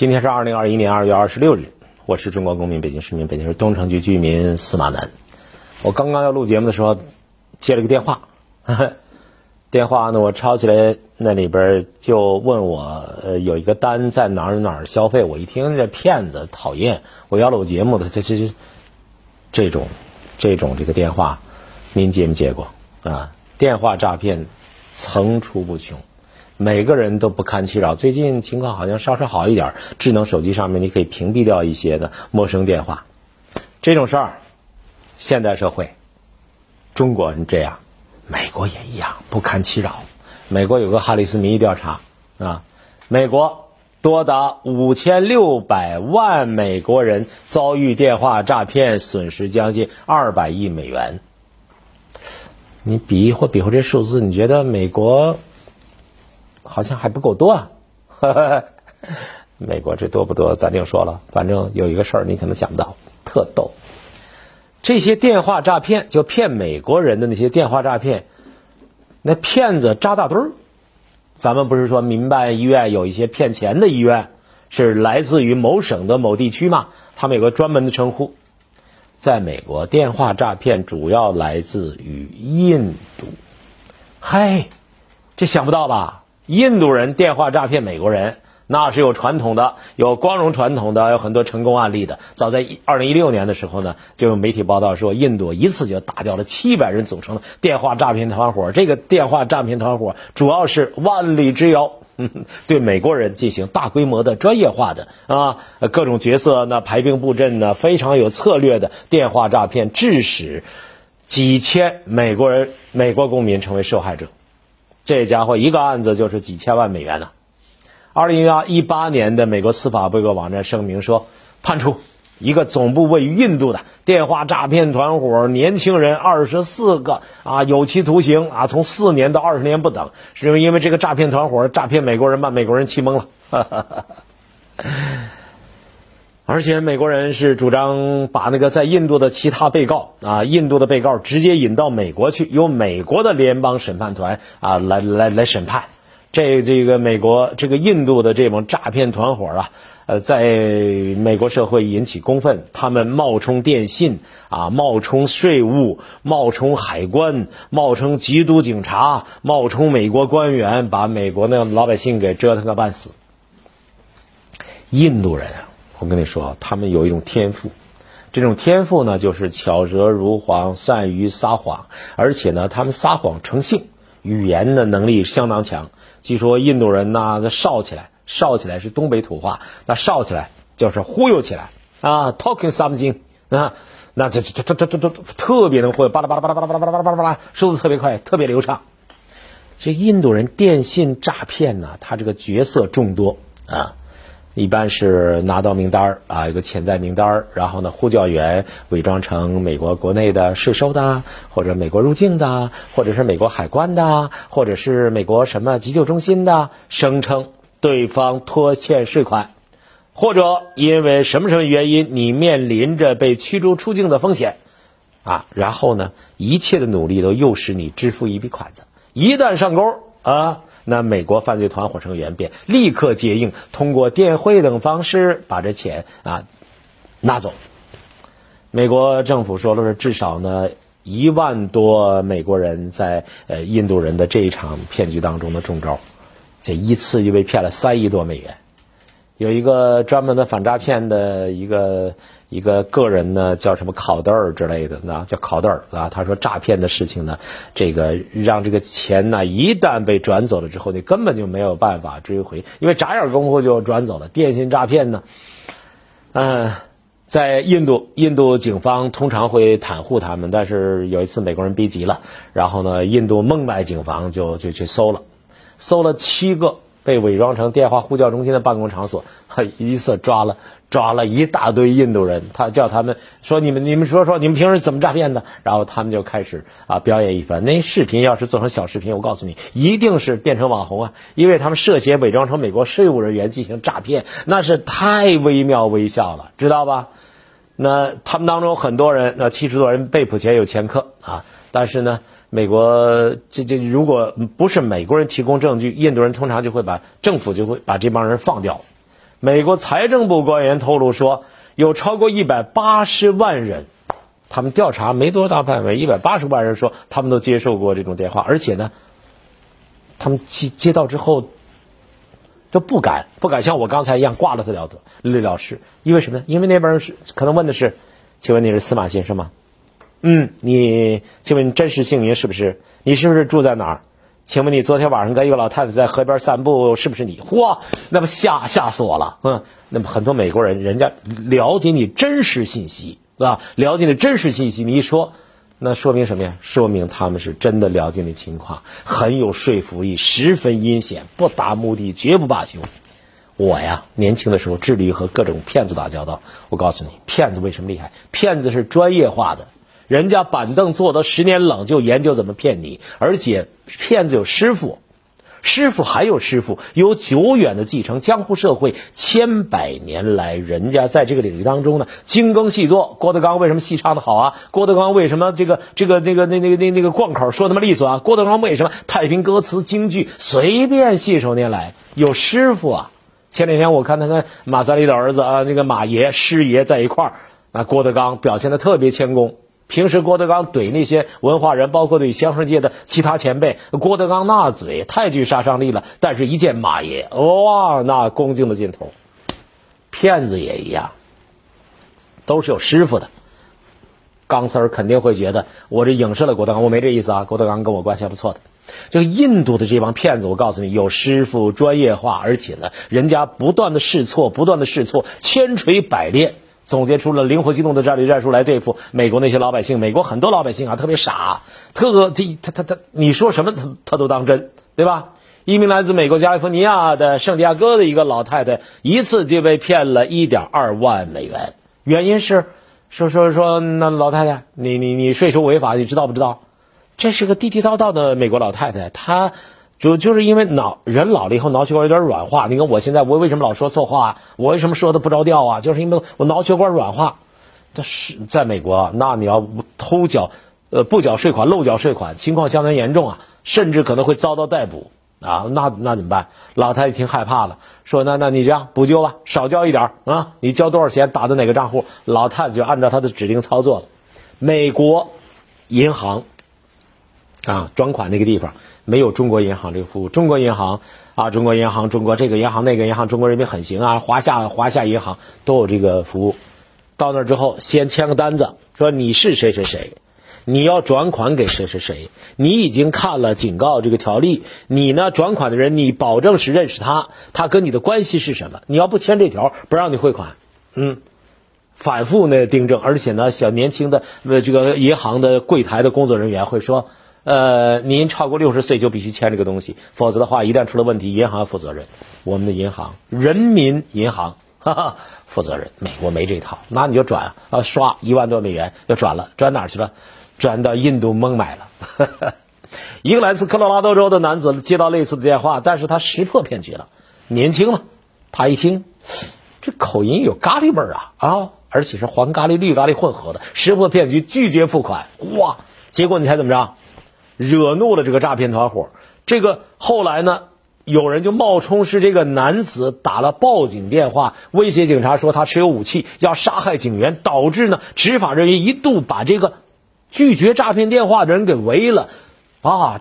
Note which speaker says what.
Speaker 1: 今天是二零二一年二月二十六日，我是中国公民，北京市民，北京市东城区居民司马南。我刚刚要录节目的时候，接了个电话，电话呢我抄起来，那里边就问我，呃，有一个单在哪儿哪儿消费。我一听这骗子，讨厌！我要录节目的，这这这这种这种这个电话，您接没接过啊？电话诈骗层出不穷。每个人都不堪其扰。最近情况好像稍稍好一点，智能手机上面你可以屏蔽掉一些的陌生电话。这种事儿，现代社会，中国人这样，美国也一样不堪其扰。美国有个哈里斯民意调查啊，美国多达五千六百万美国人遭遇电话诈骗，损失将近二百亿美元。你比划比划这数字，你觉得美国？好像还不够多啊！美国这多不多？咱另说了。反正有一个事儿，你可能想不到，特逗。这些电话诈骗，就骗美国人的那些电话诈骗，那骗子扎大堆儿。咱们不是说民办医院有一些骗钱的医院，是来自于某省的某地区吗？他们有个专门的称呼。在美国，电话诈骗主要来自于印度。嗨，这想不到吧？印度人电话诈骗美国人，那是有传统的，有光荣传统的，有很多成功案例的。早在二零一六年的时候呢，就有媒体报道说，印度一次就打掉了七百人组成的电话诈骗团伙。这个电话诈骗团伙主要是万里之遥，对美国人进行大规模的专业化的啊各种角色那排兵布阵呢，非常有策略的电话诈骗，致使几千美国人、美国公民成为受害者。这家伙一个案子就是几千万美元呢。二零一八年的美国司法部一个网站声明说，判处一个总部位于印度的电话诈骗团伙年轻人二十四个啊有期徒刑啊，从四年到二十年不等，是因为因为这个诈骗团伙诈骗美国人，把美国人气懵了。而且美国人是主张把那个在印度的其他被告啊，印度的被告直接引到美国去，由美国的联邦审判团啊来来来审判。这这个美国这个印度的这帮诈骗团伙啊，呃，在美国社会引起公愤。他们冒充电信啊，冒充税务，冒充海关，冒充缉毒警察，冒充美国官员，把美国那老百姓给折腾个半死。印度人。我跟你说，他们有一种天赋，这种天赋呢，就是巧舌如簧，善于撒谎，而且呢，他们撒谎成性，语言的能力相当强。据说印度人呢，少起来，少起来是东北土话，那少起来就是忽悠起来啊，talking something 啊，那这这这这这这特别能忽悠，巴拉巴拉巴拉巴拉巴拉巴拉巴拉巴拉，说的特别快，特别流畅。这印度人电信诈骗呢，他这个角色众多啊。一般是拿到名单儿啊，一个潜在名单儿，然后呢，呼叫员伪装成美国国内的税收的，或者美国入境的，或者是美国海关的，或者是美国什么急救中心的，声称对方拖欠税款，或者因为什么什么原因你面临着被驱逐出境的风险，啊，然后呢，一切的努力都诱使你支付一笔款子，一旦上钩啊。那美国犯罪团伙成员便立刻接应，通过电汇等方式把这钱啊拿走。美国政府说了是至少呢一万多美国人在呃印度人的这一场骗局当中的中招，这一次就被骗了三亿多美元。有一个专门的反诈骗的一个。一个个人呢，叫什么考德尔之类的，那叫考德尔啊。他说诈骗的事情呢，这个让这个钱呢，一旦被转走了之后，你根本就没有办法追回，因为眨眼功夫就转走了。电信诈骗呢，嗯，在印度，印度警方通常会袒护他们，但是有一次美国人逼急了，然后呢，印度孟买警方就就去搜了，搜了七个被伪装成电话呼叫中心的办公场所，一次抓了。抓了一大堆印度人，他叫他们说：“你们你们说说，你们平时怎么诈骗的？”然后他们就开始啊表演一番。那视频要是做成小视频，我告诉你，一定是变成网红啊！因为他们涉嫌伪装成美国税务人员进行诈骗，那是太惟妙惟肖了，知道吧？那他们当中很多人，那七十多人被捕前有前科啊。但是呢，美国这这如果不是美国人提供证据，印度人通常就会把政府就会把这帮人放掉。美国财政部官员透露说，有超过一百八十万人，他们调查没多大范围，一百八十万人说他们都接受过这种电话，而且呢，他们接接到之后，就不敢不敢像我刚才一样挂了他了得了了事，因为什么呢？因为那边是可能问的是，请问你是司马先生吗？嗯，你请问你真实姓名是不是？你是不是住在哪儿？请问你昨天晚上跟一个老太太在河边散步，是不是你？嚯，那么吓吓死我了！嗯，那么很多美国人，人家了解你真实信息，对吧？了解你真实信息，你一说，那说明什么呀？说明他们是真的了解你情况，很有说服力，十分阴险，不达目的绝不罢休。我呀，年轻的时候致力于和各种骗子打交道。我告诉你，骗子为什么厉害？骗子是专业化的。人家板凳坐得十年冷，就研究怎么骗你。而且骗子有师傅，师傅还有师傅，有久远的继承。江湖社会千百年来，人家在这个领域当中呢，精耕细作。郭德纲为什么戏唱的好啊？郭德纲为什么这个这个那个那那个那那个贯口说那么利索啊？郭德纲为什么太平歌词京剧随便信手拈来？有师傅啊！前两天我看他跟马三立的儿子啊，那个马爷师爷在一块儿，那郭德纲表现的特别谦恭。平时郭德纲怼那些文化人，包括怼相声界的其他前辈，郭德纲那嘴太具杀伤力了。但是，一见马爷，哇，那恭敬的劲头。骗子也一样，都是有师傅的。钢丝儿肯定会觉得我这影射了郭德纲，我没这意思啊。郭德纲跟我关系还不错的。这个印度的这帮骗子，我告诉你，有师傅，专业化，而且呢，人家不断的试错，不断的试错，千锤百炼。总结出了灵活机动的战略战术来对付美国那些老百姓。美国很多老百姓啊，特别傻，特这他他他，你说什么他他都当真，对吧？一名来自美国加利福尼亚的圣地亚哥的一个老太太，一次就被骗了一点二万美元。原因是说说说，那老太太，你你你税收违法，你知道不知道？这是个地地道道的美国老太太，她。就就是因为脑人老了以后脑血管有点软化，你看我现在我为什么老说错话？我为什么说的不着调啊？就是因为我脑血管软化。这是在美国，那你要偷缴呃不缴税款、漏缴税款，情况相当严重啊，甚至可能会遭到逮捕啊。那那怎么办？老太太挺害怕了，说那那你这样补救吧，少交一点啊，你交多少钱打到哪个账户？老太太就按照他的指令操作了。美国银行啊，转款那个地方。没有中国银行这个服务，中国银行啊，中国银行，中国这个银行那个银行，中国人民很行啊，华夏华夏银行都有这个服务。到那之后，先签个单子，说你是谁谁谁，你要转款给谁谁谁，你已经看了警告这个条例，你呢转款的人，你保证是认识他，他跟你的关系是什么？你要不签这条，不让你汇款。嗯，反复呢订正，而且呢，小年轻的呃这个银行的柜台的工作人员会说。呃，您超过六十岁就必须签这个东西，否则的话，一旦出了问题，银行要负责任。我们的银行，人民银行，哈哈，负责任。美国没这套，那你就转啊，刷一万多美元就转了，转哪去了？转到印度孟买了。一个来自科罗拉多州的男子接到类似的电话，但是他识破骗局了。年轻嘛，他一听，这口音有咖喱味儿啊啊，而且是黄咖喱、绿咖喱混合的，识破骗局，拒绝付款。哇，结果你猜怎么着？惹怒了这个诈骗团伙，这个后来呢，有人就冒充是这个男子打了报警电话，威胁警察说他持有武器要杀害警员，导致呢执法人员一度把这个拒绝诈骗电话的人给围了，啊。